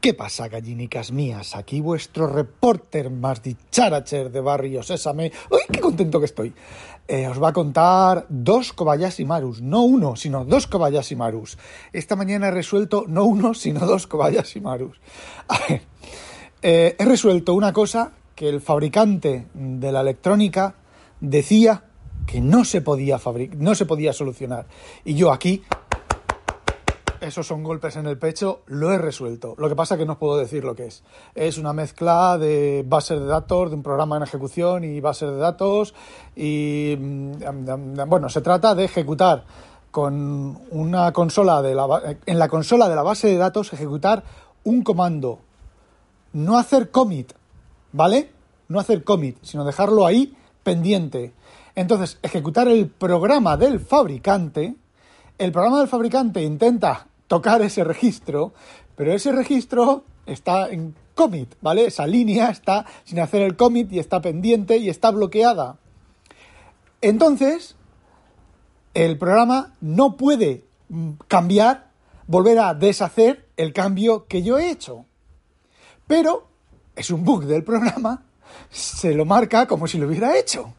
¿Qué pasa, gallinicas mías? Aquí vuestro reporter más dicharacher de Barrio Sésame. ¡Uy, qué contento que estoy! Eh, os va a contar dos Kobayashi Marus. No uno, sino dos Kobayashi Marus. Esta mañana he resuelto no uno, sino dos Kobayashi Marus. A ver, eh, he resuelto una cosa que el fabricante de la electrónica decía que no se podía no se podía solucionar. Y yo aquí esos son golpes en el pecho, lo he resuelto. Lo que pasa es que no os puedo decir lo que es. Es una mezcla de bases de datos, de un programa en ejecución y bases de datos. Y mm, bueno, se trata de ejecutar con una consola de la, en la consola de la base de datos, ejecutar un comando. No hacer commit, ¿vale? No hacer commit, sino dejarlo ahí pendiente. Entonces, ejecutar el programa del fabricante. El programa del fabricante intenta tocar ese registro, pero ese registro está en commit, ¿vale? Esa línea está sin hacer el commit y está pendiente y está bloqueada. Entonces, el programa no puede mm, cambiar, volver a deshacer el cambio que yo he hecho. Pero es un bug del programa, se lo marca como si lo hubiera hecho.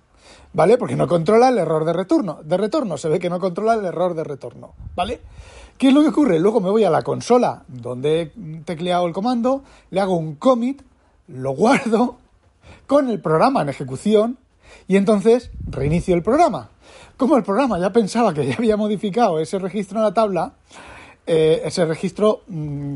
¿Vale? Porque no controla el error de retorno. De retorno, se ve que no controla el error de retorno. ¿Vale? ¿Qué es lo que ocurre? Luego me voy a la consola donde he tecleado el comando, le hago un commit, lo guardo con el programa en ejecución y entonces reinicio el programa. Como el programa ya pensaba que ya había modificado ese registro en la tabla, eh, ese registro, mm,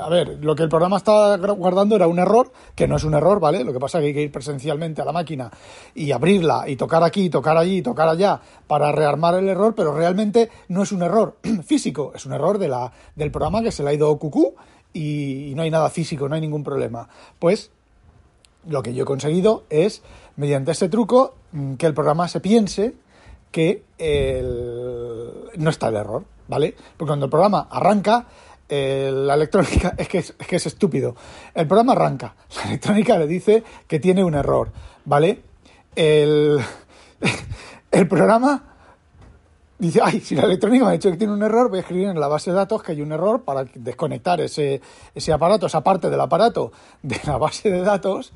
a ver, lo que el programa estaba guardando era un error, que no es un error, ¿vale? Lo que pasa es que hay que ir presencialmente a la máquina y abrirla y tocar aquí, tocar allí, tocar allá para rearmar el error, pero realmente no es un error físico, es un error de la, del programa que se le ha ido cucú y, y no hay nada físico, no hay ningún problema. Pues lo que yo he conseguido es, mediante ese truco, mm, que el programa se piense que no está el error. ¿Vale? Porque cuando el programa arranca, eh, la electrónica es que es, que es estúpido. El programa arranca, la electrónica le dice que tiene un error, ¿vale? El, el programa dice, ay, si la electrónica me ha dicho que tiene un error, voy a escribir en la base de datos que hay un error para desconectar ese, ese aparato, esa parte del aparato de la base de datos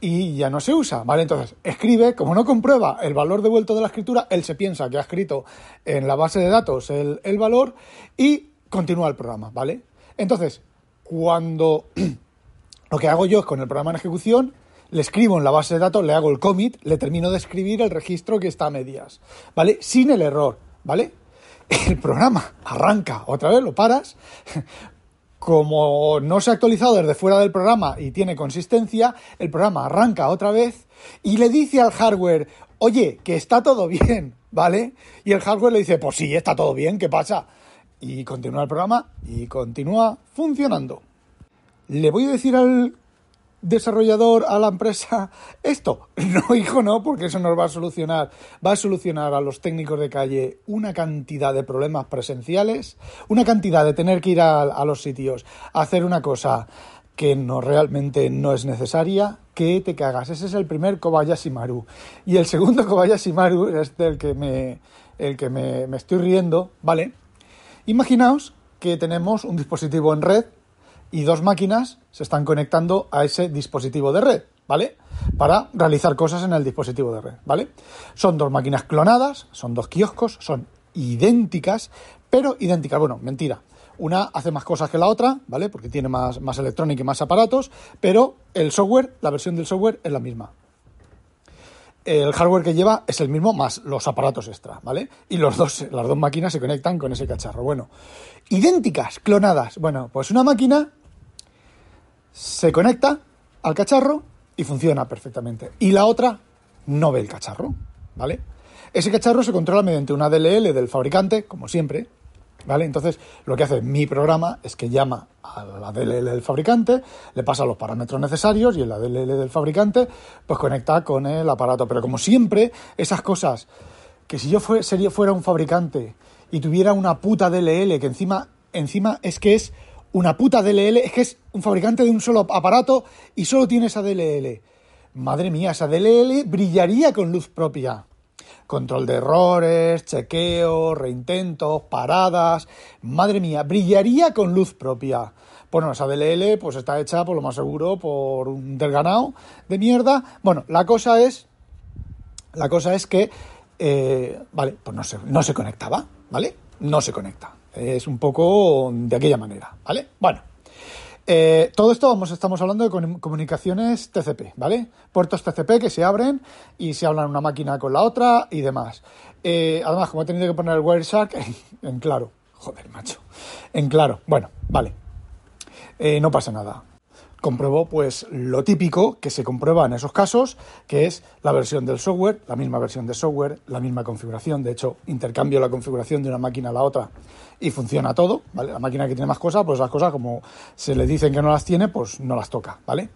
y ya no se usa, ¿vale? Entonces, escribe, como no comprueba el valor devuelto de la escritura, él se piensa que ha escrito en la base de datos el, el valor y continúa el programa, ¿vale? Entonces, cuando lo que hago yo es con el programa en ejecución, le escribo en la base de datos, le hago el commit, le termino de escribir el registro que está a medias, ¿vale? Sin el error, ¿vale? El programa arranca, otra vez lo paras, como no se ha actualizado desde fuera del programa y tiene consistencia, el programa arranca otra vez y le dice al hardware, oye, que está todo bien, ¿vale? Y el hardware le dice, pues sí, está todo bien, ¿qué pasa? Y continúa el programa y continúa funcionando. Le voy a decir al desarrollador a la empresa esto? No, hijo, no, porque eso nos va a solucionar. Va a solucionar a los técnicos de calle una cantidad de problemas presenciales, una cantidad de tener que ir a, los sitios a hacer una cosa que no realmente no es necesaria, que te cagas. Ese es el primer Kobayashi Maru. Y el segundo Kobayashi Maru es del que me, el que me, me estoy riendo, ¿vale? Imaginaos que tenemos un dispositivo en red y dos máquinas se están conectando a ese dispositivo de red, ¿vale? Para realizar cosas en el dispositivo de red, ¿vale? Son dos máquinas clonadas, son dos kioscos, son idénticas, pero idénticas. Bueno, mentira. Una hace más cosas que la otra, ¿vale? Porque tiene más, más electrónica y más aparatos, pero el software, la versión del software es la misma. El hardware que lleva es el mismo más los aparatos extra, ¿vale? Y los dos, las dos máquinas se conectan con ese cacharro. Bueno, idénticas, clonadas. Bueno, pues una máquina se conecta al cacharro y funciona perfectamente. Y la otra no ve el cacharro, ¿vale? Ese cacharro se controla mediante una DLL del fabricante, como siempre, ¿vale? Entonces, lo que hace mi programa es que llama a la DLL del fabricante, le pasa los parámetros necesarios y en la DLL del fabricante, pues conecta con el aparato. Pero como siempre, esas cosas que si yo fuera un fabricante y tuviera una puta DLL que encima, encima es que es una puta DLL, es que es un fabricante de un solo aparato y solo tiene esa DLL. Madre mía, esa DLL brillaría con luz propia. Control de errores, chequeo, reintentos, paradas. Madre mía, brillaría con luz propia. Pues no, esa DLL pues está hecha, por lo más seguro, por un desganado de mierda. Bueno, la cosa es, la cosa es que, eh, vale, pues no se, no se conectaba, ¿vale? No se conecta. Es un poco de aquella manera, ¿vale? Bueno. Eh, todo esto vamos, estamos hablando de comunicaciones TCP, ¿vale? Puertos TCP que se abren y se hablan una máquina con la otra y demás. Eh, además, como he tenido que poner el Wireshark en, claro. Joder, macho. En claro. Bueno, vale. Eh, no pasa nada compruebo pues lo típico que se comprueba en esos casos, que es la versión del software, la misma versión de software, la misma configuración. De hecho, intercambio la configuración de una máquina a la otra y funciona todo. La máquina que tiene más cosas, pues las cosas como se le dicen que no las tiene, pues no las toca, ¿vale?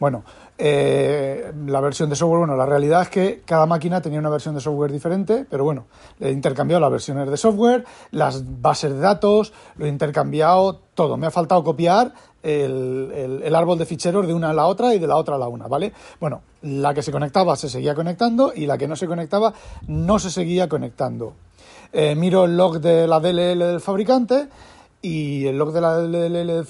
Bueno, eh, la versión de software, bueno, la realidad es que cada máquina tenía una versión de software diferente, pero bueno, he intercambiado las versiones de software, las bases de datos, lo he intercambiado todo. Me ha faltado copiar el, árbol de ficheros de una a la otra y de la otra a la una, ¿vale? Bueno, la que se conectaba se seguía conectando y la que no se conectaba no se seguía conectando. Eh, miro el log de la DLL del fabricante y el log de la DLL del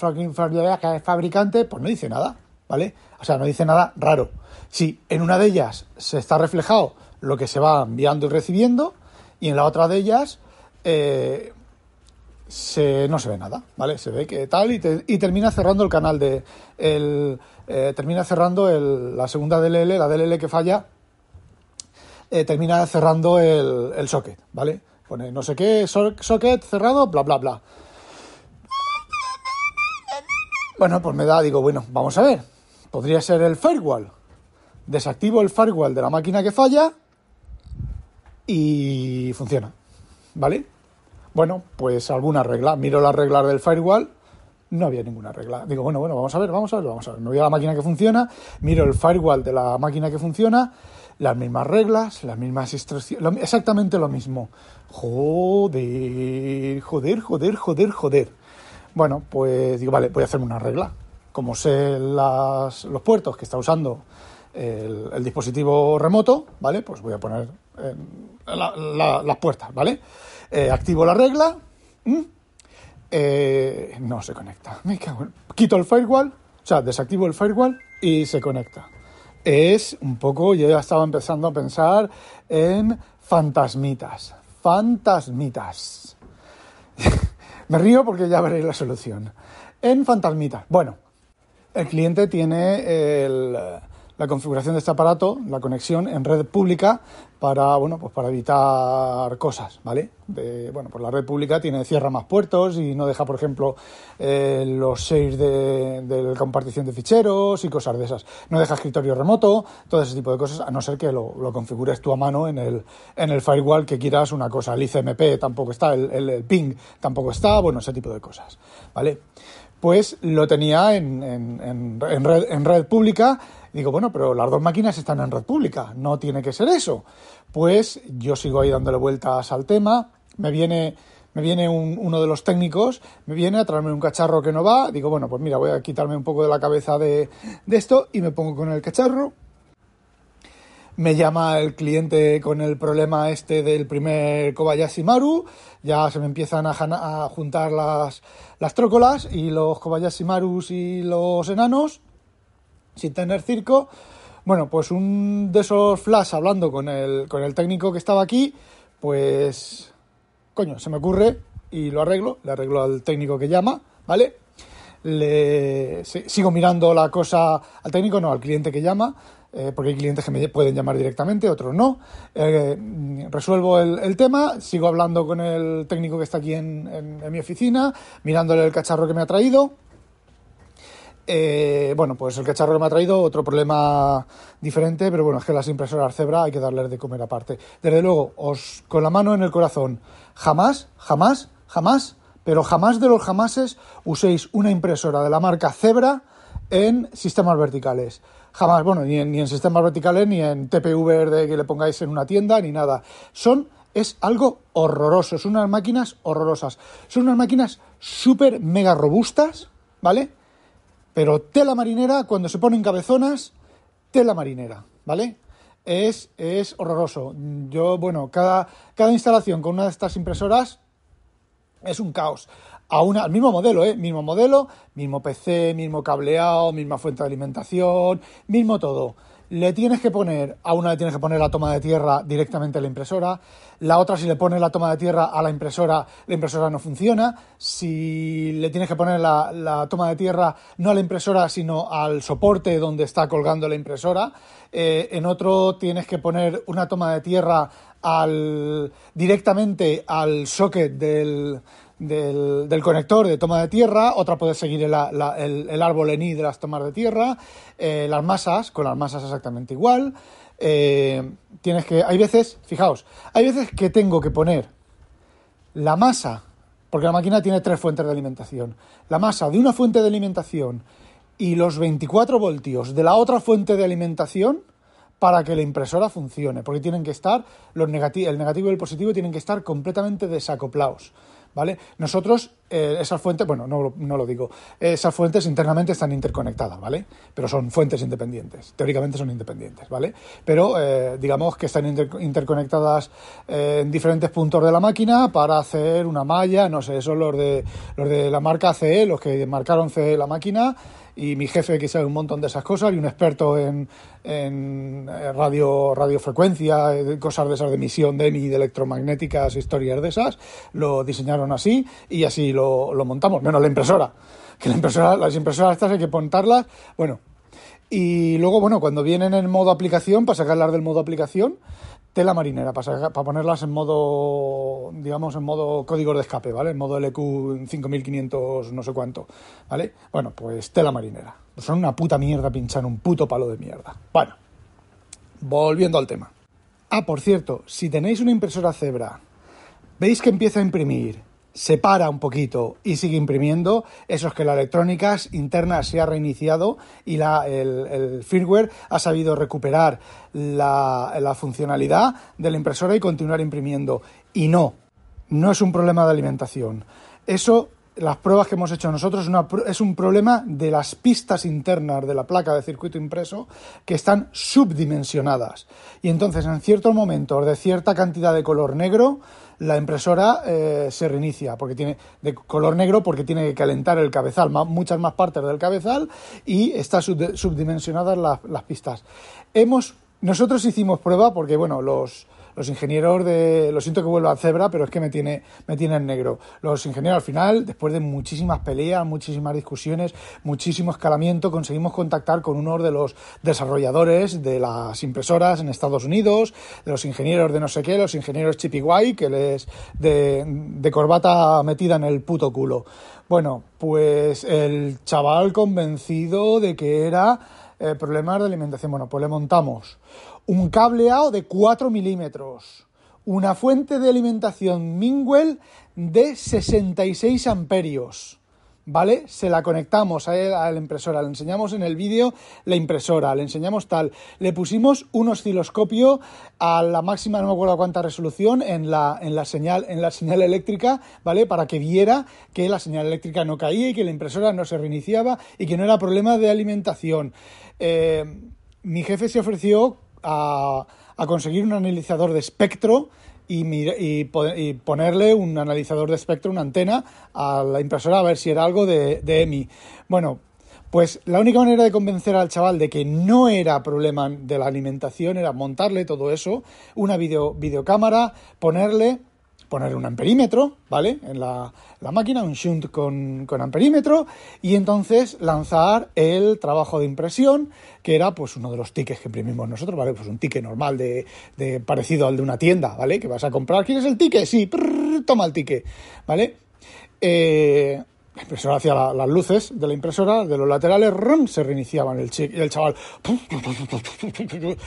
fabricante pues no dice nada, ¿vale? O sea, no dice nada raro. Si en una de ellas se está reflejado lo que se va enviando y recibiendo y en la otra de ellas eh, se, no se ve nada, ¿vale? Se ve que tal y, termina cerrando el canal de... El, eh, termina cerrando el, la segunda DLL, la DLL que falla, eh, termina cerrando el, el, socket, ¿vale? Pone no sé qué, socket cerrado, bla, bla, bla. Bueno, pues me da, digo, bueno, vamos a ver. Podría ser el firewall. Desactivo el firewall de la máquina que falla y funciona, ¿vale? Bueno, pues alguna regla. Miro las reglas del firewall, no había ninguna regla. Digo, bueno, bueno, vamos a ver, vamos a ver, vamos a ver. Me voy a la máquina que funciona, miro el firewall de la máquina que funciona, las mismas reglas, las mismas instrucciones, exactamente lo mismo. Joder, joder, joder, joder, joder. Bueno, pues digo, vale, voy a hacerme una regla. Como sé las, los puertos que está usando el, dispositivo remoto, ¿vale? Pues voy a poner las puertas, ¿vale? Eh, activo la regla. Eh, no se conecta. Quito el firewall, o sea, desactivo el firewall y se conecta. Es un poco, yo ya estaba empezando a pensar en fantasmitas. Fantasmitas. Me río porque ya veréis la solución. En fantasmitas. Bueno, el cliente tiene el la configuración de este aparato, la conexión en red pública para, bueno, pues para evitar cosas, ¿vale? bueno, pues la red pública tiene, cierra más puertos y no deja, por ejemplo, eh, los saves de, de, compartición de ficheros y cosas de esas. No deja escritorio remoto, todo ese tipo de cosas, a no ser que lo, configures tú a mano en el, en el firewall que quieras una cosa. El ICMP tampoco está, el, el, ping tampoco está, bueno, ese tipo de cosas, ¿vale? Pues lo tenía en, en, en, red, en red pública digo, bueno, pero las dos máquinas están en red pública, no tiene que ser eso. Pues yo sigo ahí dándole vueltas al tema, me viene, me viene uno de los técnicos, me viene a traerme un cacharro que no va, digo, bueno, pues mira, voy a quitarme un poco de la cabeza de, de esto y me pongo con el cacharro. Me llama el cliente con el problema este del primer Kobayashi Maru, ya se me empiezan a, juntar las, las trócolas y los Kobayashi Marus y los enanos sin tener circo. Bueno, pues un de esos flash hablando con el, con el técnico que estaba aquí, pues, coño, se me ocurre y lo arreglo, le arreglo al técnico que llama, ¿vale? Le, sigo mirando la cosa al técnico, no, al cliente que llama, eh, porque hay clientes que me pueden llamar directamente, otros no. Eh, resuelvo el, tema, sigo hablando con el técnico que está aquí en, mi oficina, mirándole el cacharro que me ha traído eh, bueno, pues el cacharro que me ha traído, otro problema diferente, pero bueno, es que las impresoras Zebra hay que darles de comer aparte. Desde luego, os con la mano en el corazón, jamás, jamás, jamás, pero jamás de los jamases uséis una impresora de la marca Zebra en sistemas verticales. Jamás, bueno, ni en, ni en sistemas verticales, ni en TPV de que le pongáis en una tienda, ni nada. Son, es algo horroroso, son unas máquinas horrorosas. Son unas máquinas súper mega robustas, ¿vale? Pero tela marinera, cuando se ponen cabezonas, tela marinera, ¿vale? Es, es horroroso. Yo, bueno, cada, cada instalación con una de estas impresoras es un caos. A una, al mismo modelo, ¿eh? Mismo modelo, mismo PC, mismo cableado, misma fuente de alimentación, mismo todo. Le tienes que poner, a una le tienes que poner la toma de tierra directamente a la impresora, la otra si le pones la toma de tierra a la impresora, la impresora no funciona, si le tienes que poner la, la toma de tierra no a la impresora sino al soporte donde está colgando la impresora, eh, en otro tienes que poner una toma de tierra al, directamente al socket del, del, conector de toma de tierra, otra puede seguir el, la, el, el árbol ENI de las tomas de tierra, eh, las masas, con las masas exactamente igual. Eh, tienes que. Hay veces, fijaos, hay veces que tengo que poner la masa, porque la máquina tiene tres fuentes de alimentación, la masa de una fuente de alimentación y los 24 voltios de la otra fuente de alimentación para que la impresora funcione, porque tienen que estar, los negati el negativo y el positivo tienen que estar completamente desacoplados. ¿Vale? Nosotros, eh, esas fuentes, bueno, no, no, lo digo, esas fuentes internamente están interconectadas, ¿vale? Pero son fuentes independientes, teóricamente son independientes, ¿vale? Pero eh, digamos que están inter interconectadas eh, en diferentes puntos de la máquina para hacer una malla, no sé, son los de, los de la marca CE, los que marcaron CE la máquina, y mi jefe que sabe un montón de esas cosas y un experto en, en radio, radiofrecuencia, cosas de esas de emisión de EMI, de electromagnéticas, historias de esas, lo diseñaron así y así lo, lo montamos, menos la impresora. Que la impresora, las impresoras estas hay que montarlas, bueno. Y luego, bueno, cuando vienen en modo aplicación, para sacarlas del modo aplicación, tela marinera para, ponerlas en modo, digamos, en modo código de escape, ¿vale? En modo LQ 5500 no sé cuánto, ¿vale? Bueno, pues tela marinera. Son una puta mierda pinchar un puto palo de mierda. Bueno, volviendo al tema. Ah, por cierto, si tenéis una impresora Zebra, veis que empieza a imprimir se para un poquito y sigue imprimiendo, eso es que la electrónica interna se ha reiniciado y la, el, firmware ha sabido recuperar la, la, funcionalidad de la impresora y continuar imprimiendo. Y no, no es un problema de alimentación. Eso, las pruebas que hemos hecho nosotros, es un problema de las pistas internas de la placa de circuito impreso que están subdimensionadas. Y entonces, en ciertos momentos de cierta cantidad de color negro, la impresora eh, se reinicia porque tiene de color negro porque tiene que calentar el cabezal, más, muchas más partes del cabezal y está sub, subdimensionadas las, las pistas. Hemos nosotros hicimos prueba porque bueno los los ingenieros de. Lo siento que vuelva a cebra, pero es que me tiene, me tiene en negro. Los ingenieros al final, después de muchísimas peleas, muchísimas discusiones, muchísimo escalamiento, conseguimos contactar con uno de los desarrolladores de las impresoras en Estados Unidos, de los ingenieros de no sé qué, los ingenieros Chippy que les de, de corbata metida en el puto culo. Bueno, pues el chaval convencido de que era eh, problemas de alimentación. Bueno, pues le montamos un cableado de 4 milímetros, una fuente de alimentación Mingwell de 66 amperios. ¿Vale? Se la conectamos a, la impresora, le enseñamos en el vídeo la impresora, le enseñamos tal. Le pusimos un osciloscopio a la máxima, no me acuerdo cuánta resolución, en la, en la, señal, en la señal eléctrica, ¿vale? Para que viera que la señal eléctrica no caía y que la impresora no se reiniciaba y que no era problema de alimentación. Eh, mi jefe se ofreció a, conseguir un analizador de espectro y, ponerle un analizador de espectro, una antena, a la impresora a ver si era algo de, de, EMI. Bueno, pues la única manera de convencer al chaval de que no era problema de la alimentación era montarle todo eso, una video, videocámara, ponerle poner un amperímetro, ¿vale? En la, la máquina, un shunt con, con, amperímetro, y entonces lanzar el trabajo de impresión, que era pues uno de los tickets que imprimimos nosotros, ¿vale? Pues un ticket normal de, de parecido al de una tienda, ¿vale? Que vas a comprar, ¿quieres el ticket? Sí, toma el ticket, ¿vale? Eh, la impresora hacía la, las luces de la impresora, de los laterales, rum, se reiniciaban el, y el chaval.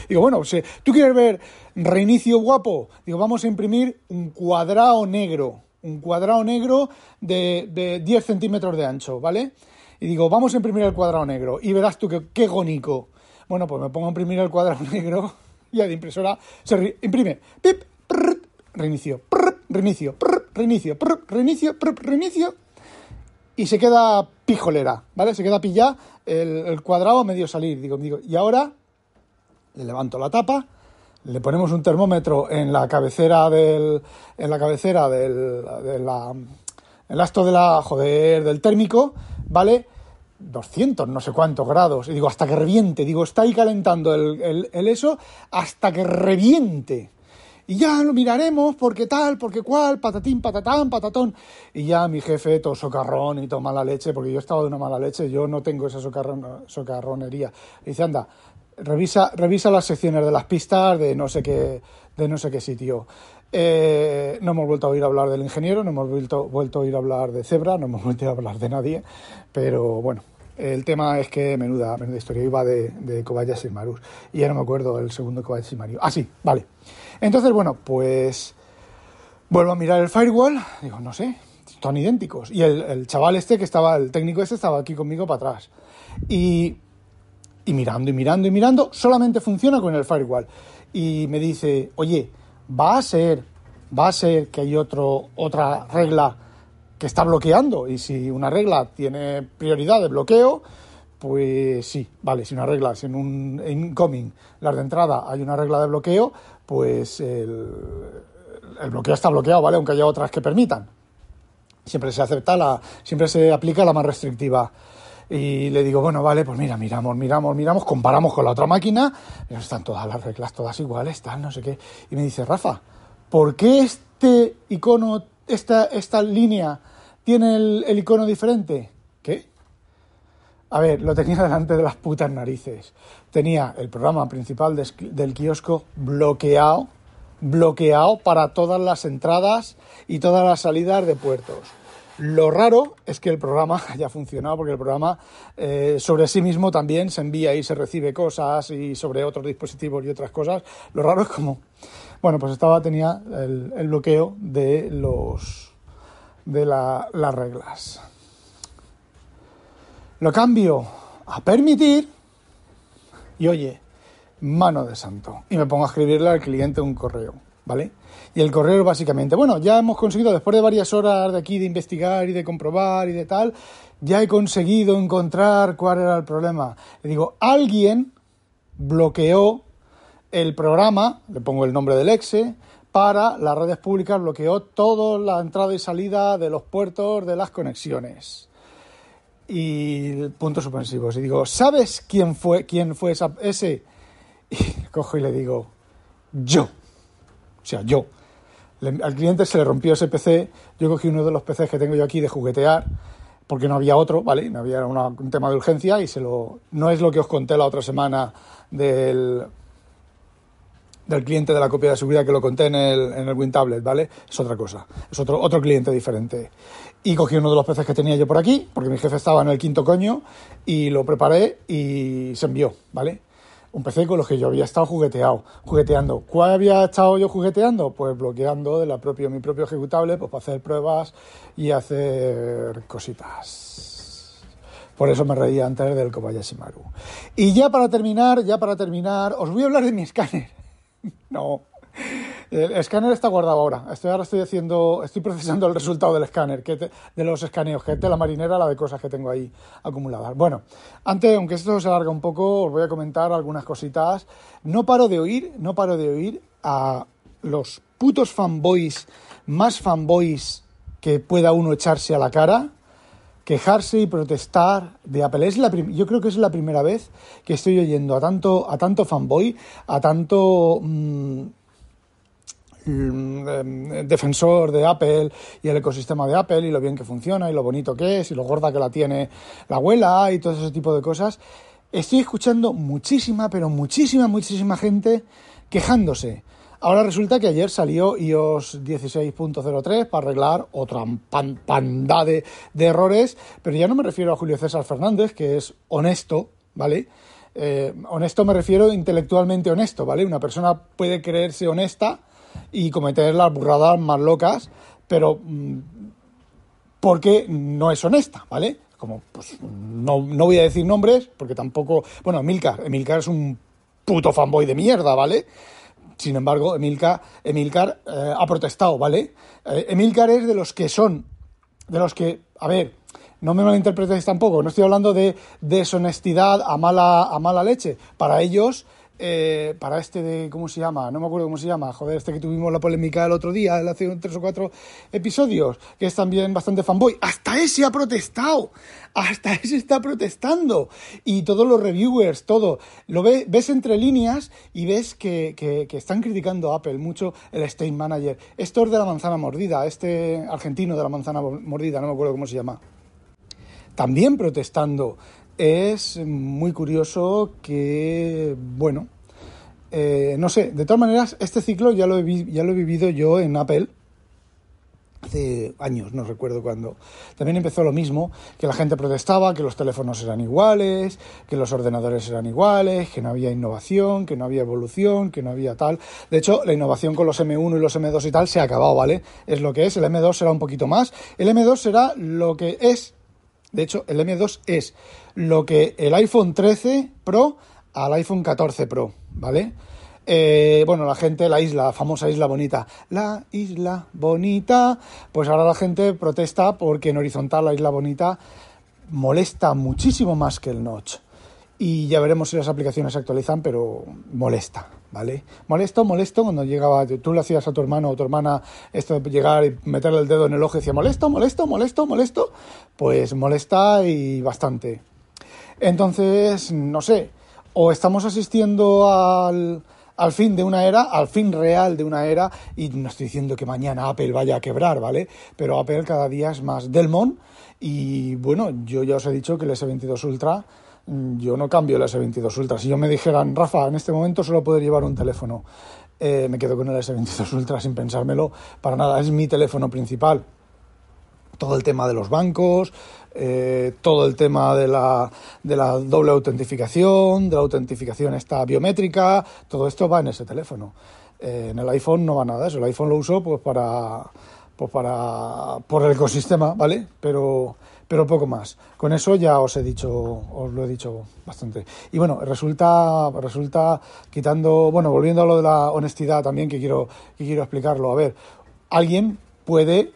Digo, bueno, si tú quieres ver reinicio guapo, digo, vamos a imprimir un cuadrado negro, un cuadrado negro de, de 10 centímetros de ancho, ¿vale? Y digo, vamos a imprimir el cuadrado negro y verás tú que, qué gonico. Bueno, pues me pongo a imprimir el cuadrado negro y la impresora se imprime. Pip, prr, reinicio, prr, reinicio, prr, reinicio, reinicio, reinicio y se queda pijolera, ¿vale? Se queda pillada el, cuadrado medio salir. Digo, digo, y ahora le levanto la tapa, le ponemos un termómetro en la cabecera del, en la cabecera del, de la, el asto de la, joder, del térmico, ¿vale? 200, no sé cuántos grados. Y digo, hasta que reviente. Digo, está ahí calentando el, el eso hasta que reviente y ya lo miraremos, porque tal, porque cual, patatín, patatán, patatón. Y ya mi jefe, todo socarrón y todo mala leche, porque yo estaba de una mala leche, yo no tengo esa socarronería. dice, anda, revisa, revisa las secciones de las pistas de no sé qué, de no sé qué sitio. Eh, no hemos vuelto a oír hablar del ingeniero, no hemos vuelto, vuelto a oír hablar de Zebra, no hemos vuelto a hablar de nadie, pero bueno, el tema es que menuda, menuda historia iba de, de Kobayashi Maru. Y ya no me acuerdo el segundo Kobayashi Maru. Ah, sí, vale. Entonces, bueno, pues vuelvo a mirar el firewall. Digo, no sé, están idénticos. Y el, chaval este que estaba, el técnico este estaba aquí conmigo para atrás. Y, y mirando y mirando y mirando, solamente funciona con el firewall. Y me dice, oye, va a ser, va a ser que hay otro, otra regla que está bloqueando y si una regla tiene prioridad de bloqueo, pues sí, vale, si una regla, si en un incoming, las de entrada, hay una regla de bloqueo, pues el, bloqueo está bloqueado, ¿vale? Aunque haya otras que permitan. Siempre se acepta la, siempre se aplica la más restrictiva. Y le digo, bueno, vale, pues mira, miramos, miramos, miramos, comparamos con la otra máquina, están todas las reglas todas iguales, están, no sé qué. Y me dice, Rafa, ¿por qué este icono, esta, esta línea tiene el, icono diferente. ¿Qué? A ver, lo tenía delante de las putas narices. Tenía el programa principal del kiosco bloqueado, bloqueado para todas las entradas y todas las salidas de puertos. Lo raro es que el programa haya funcionado porque el programa eh, sobre sí mismo también se envía y se recibe cosas y sobre otros dispositivos y otras cosas. Lo raro es como, bueno, pues estaba, tenía el bloqueo de los de las reglas. Lo cambio a permitir y oye, mano de santo. Y me pongo a escribirle al cliente un correo, ¿vale? Y el correo básicamente, bueno, ya hemos conseguido, después de varias horas de aquí de investigar y de comprobar y de tal, ya he conseguido encontrar cuál era el problema. Le digo, alguien bloqueó el programa, le pongo el nombre del exe, para las redes públicas bloqueó toda la entrada y salida de los puertos de las conexiones. Y puntos suspensivos. Y digo, ¿sabes quién fue, quién fue ese? Y cojo y le digo, yo. O sea, yo. al cliente se le rompió ese PC. Yo cogí uno de los PCs que tengo yo aquí de juguetear, porque no había otro, ¿vale? No había un tema de urgencia y se lo. No es lo que os conté la otra semana del del cliente de la copia de seguridad que lo conté en el, en el WinTablet, ¿vale? Es otra cosa, es otro, otro cliente diferente. Y cogí uno de los peces que tenía yo por aquí, porque mi jefe estaba en el quinto coño, y lo preparé y se envió, ¿vale? Un PC con los que yo había estado jugueteado, jugueteando. ¿Cuál había estado yo jugueteando? Pues bloqueando de la propio, mi propio ejecutable, pues para hacer pruebas y hacer cositas. Por eso me reía antes del Kobayashi Maru. Y ya para terminar, ya para terminar, os voy a hablar de mi escáner. no. El escáner está guardado ahora. Estoy ahora estoy haciendo, estoy procesando el resultado del escáner, que de los escaneos, que de la marinera, la de cosas que tengo ahí acumuladas. Bueno, antes, aunque esto se alarga un poco, os voy a comentar algunas cositas. No paro de oír, no paro de oír a los putos fanboys, más fanboys que pueda uno echarse a la cara, quejarse y protestar de Apple. Es la yo creo que es la primera vez que estoy oyendo a tanto, a tanto fanboy, a tanto mm, mm, defensor de Apple y el ecosistema de Apple y lo bien que funciona y lo bonito que es y lo gorda que la tiene la abuela y todo ese tipo de cosas. Estoy escuchando muchísima, pero muchísima, muchísima gente quejándose Ahora resulta que ayer salió iOS 16.03 para arreglar otra panda de, errores, pero ya no me refiero a Julio César Fernández, que es honesto, ¿vale? Eh, honesto me refiero intelectualmente honesto, ¿vale? Una persona puede creerse honesta y cometer las burradas más locas, pero mm, porque no es honesta, ¿vale? Como, pues, no, no voy a decir nombres, porque tampoco... Bueno, Emilcar, Emilcar es un puto fanboy de mierda, ¿vale? Sin embargo, Emilcar, Emilcar eh, ha protestado, ¿vale? Eh, Emilcar es de los que son, de los que, a ver, no me malinterpretéis tampoco, no estoy hablando de deshonestidad a mala, a mala leche. Para ellos eh, para este de, ¿cómo se llama? No me acuerdo cómo se llama, joder, este que tuvimos la polémica el otro día, hace tres o cuatro episodios, que es también bastante fanboy. Hasta ese ha protestado, hasta ese está protestando. Y todos los reviewers, todo. Lo ves entre líneas y ves que, que, están criticando a Apple mucho el State Manager. Esto es de la manzana mordida, este argentino de la manzana mordida, no me acuerdo cómo se llama. También protestando es muy curioso que, bueno, eh, no sé, de todas maneras, este ciclo ya lo, he, ya lo he vivido yo en Apple hace años, no recuerdo cuándo. También empezó lo mismo, que la gente protestaba, que los teléfonos eran iguales, que los ordenadores eran iguales, que no había innovación, que no había evolución, que no había tal. De hecho, la innovación con los M1 y los M2 y tal se ha acabado, ¿vale? Es lo que es, el M2 será un poquito más. El M2 será lo que es de hecho, el M2 es lo que el iPhone 13 Pro al iPhone 14 Pro, ¿vale? Eh, bueno, la gente, la isla, la famosa isla bonita, la isla bonita, pues ahora la gente protesta porque en horizontal la isla bonita molesta muchísimo más que el notch. Y ya veremos si las aplicaciones se actualizan, pero molesta, ¿vale? Molesto, molesto, cuando llegaba, tú le hacías a tu hermano o tu hermana esto de llegar y meterle el dedo en el ojo y decía molesto, molesto, molesto, molesto, pues molesta y bastante. Entonces, no sé, o estamos asistiendo al, al fin de una era, al fin real de una era, y no estoy diciendo que mañana Apple vaya a quebrar, ¿vale? Pero Apple cada día es más Delmon y bueno, yo ya os he dicho que el S22 Ultra yo no cambio el S22 Ultra. Si yo me dijeran, Rafa, en este momento solo puedo llevar un teléfono, eh, me quedo con el S22 Ultra sin pensármelo para nada. Es mi teléfono principal. Todo el tema de los bancos, eh, todo el tema de la, de la doble autentificación, de la autentificación esta biométrica, todo esto va en ese teléfono. Eh, en el iPhone no va nada eso. El iPhone lo uso pues para, pues para por el ecosistema, ¿vale? Pero pero poco más. Con eso ya os he dicho, os lo he dicho bastante. Y bueno, resulta, resulta quitando, bueno, volviendo a lo de la honestidad también, que quiero, que quiero explicarlo. A ver, alguien puede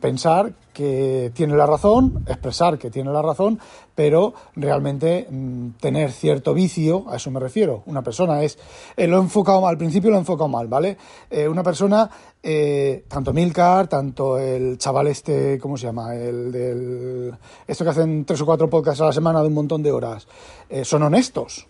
pensar que tiene la razón, expresar que tiene la razón, pero realmente mm, tener cierto vicio, a eso me refiero. Una persona es, eh, lo he enfocado mal, al principio lo he enfocado mal, ¿vale? Eh, una persona, eh, tanto Milcar, tanto el chaval este, ¿cómo se llama? El del, esto que hacen tres o cuatro podcasts a la semana de un montón de horas, son honestos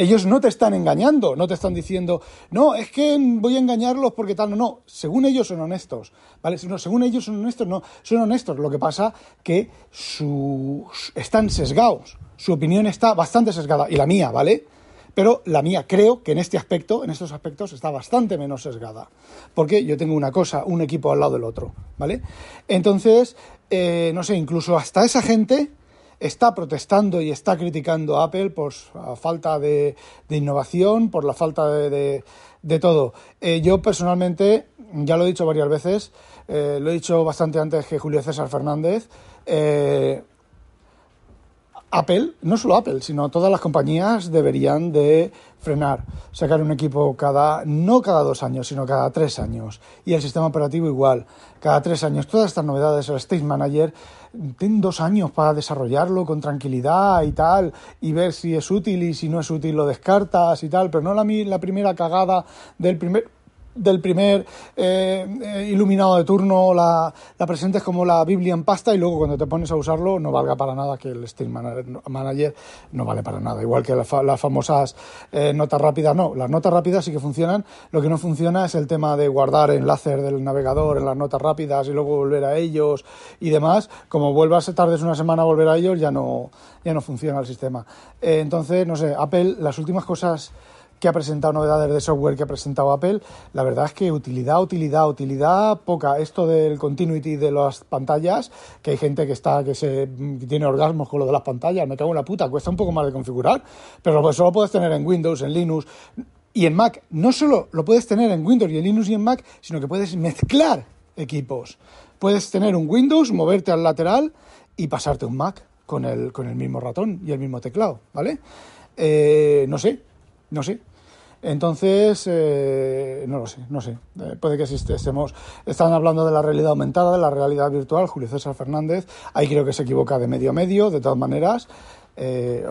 ellos no te están engañando, no te están diciendo, no, es que voy a engañarlos porque tal, no, no, según ellos son honestos, ¿vale? No, según ellos son honestos, no, son honestos, lo que pasa que su, están sesgados, su opinión está bastante sesgada, y la mía, ¿vale? Pero la mía creo que en este aspecto, en estos aspectos, está bastante menos sesgada. Porque yo tengo una cosa, un equipo al lado del otro, ¿vale? Entonces, eh, no sé, incluso hasta esa gente está protestando y está criticando a Apple por la falta de, innovación, por la falta de, todo. Eh, yo personalmente, ya lo he dicho varias veces, eh, lo he dicho bastante antes que Julio César Fernández, eh, Apple, no solo Apple, sino todas las compañías deberían de frenar, sacar un equipo cada, no cada dos años, sino cada tres años. Y el sistema operativo igual, cada tres años. Todas estas novedades, el State Manager, ten dos años para desarrollarlo con tranquilidad y tal, y ver si es útil y si no es útil lo descartas y tal, pero no la, la primera cagada del primer del primer eh, eh, iluminado de turno la, la, presentes como la Biblia en pasta y luego cuando te pones a usarlo no valga para nada que el Steam Manager no vale para nada. Igual que las famosas eh, notas rápidas, no, las notas rápidas sí que funcionan. Lo que no funciona es el tema de guardar enlaces del navegador en las notas rápidas y luego volver a ellos y demás. Como vuelvas tardes una semana a volver a ellos ya no, ya no funciona el sistema. entonces, no sé, Apple, las últimas cosas que ha presentado novedades de software que ha presentado Apple, la verdad es que utilidad, utilidad, utilidad poca. Esto del continuity de las pantallas, que hay gente que está que se tiene orgasmos con lo de las pantallas, me cago en la puta, cuesta un poco más de configurar, pero pues solo puedes tener en Windows, en Linux y en Mac. No solo lo puedes tener en Windows y en Linux y en Mac, sino que puedes mezclar equipos. Puedes tener un Windows, moverte al lateral y pasarte un Mac con el, con el mismo ratón y el mismo teclado, ¿vale? Eh, no sé, no sé. Entonces, eh, no lo sé, no sé. Eh, puede que estemos. Están hablando de la realidad aumentada, de la realidad virtual. Julio César Fernández, ahí creo que se equivoca de medio a medio, de todas maneras. Eh,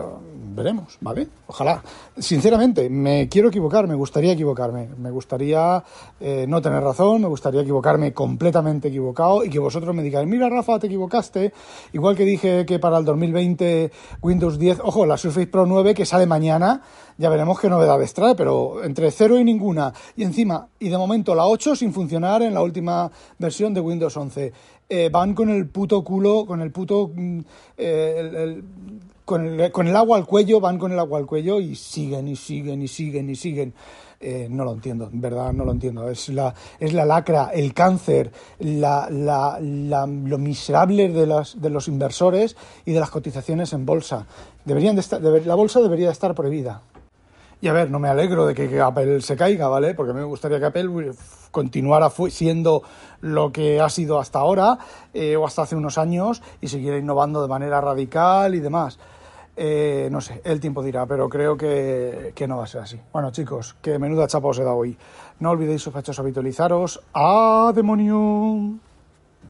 veremos, ¿vale? Ojalá. Sinceramente, me quiero equivocar, me gustaría equivocarme, me gustaría eh, no tener razón, me gustaría equivocarme completamente equivocado y que vosotros me digáis, mira Rafa, te equivocaste, igual que dije que para el 2020 Windows 10, ojo, la Surface Pro 9 que sale mañana, ya veremos qué novedades trae, pero entre cero y ninguna, y encima, y de momento la 8 sin funcionar en la última versión de Windows 11. Eh, van con el puto culo, con el puto... Mm, el, con el, con el, agua al cuello, van con el agua al cuello y siguen y siguen y siguen y siguen. Eh, no lo entiendo, en verdad no lo entiendo. Es la, es la lacra, el cáncer, la, la, lo miserable de, las, de los inversores y de las cotizaciones en bolsa. Deberían de estar, la bolsa debería estar prohibida. Y a ver, no me alegro de que, Apple se caiga, ¿vale? Porque me gustaría que Apple continuara siendo lo que ha sido hasta ahora eh, o hasta hace unos años y siguiera innovando de manera radical y demás. Eh, no sé, el tiempo dirá, pero creo que, que, no va a ser así. Bueno, chicos, que menuda chapa os he dado hoy. No olvidéis, sospechosos, habitualizaros. ¡A demonio!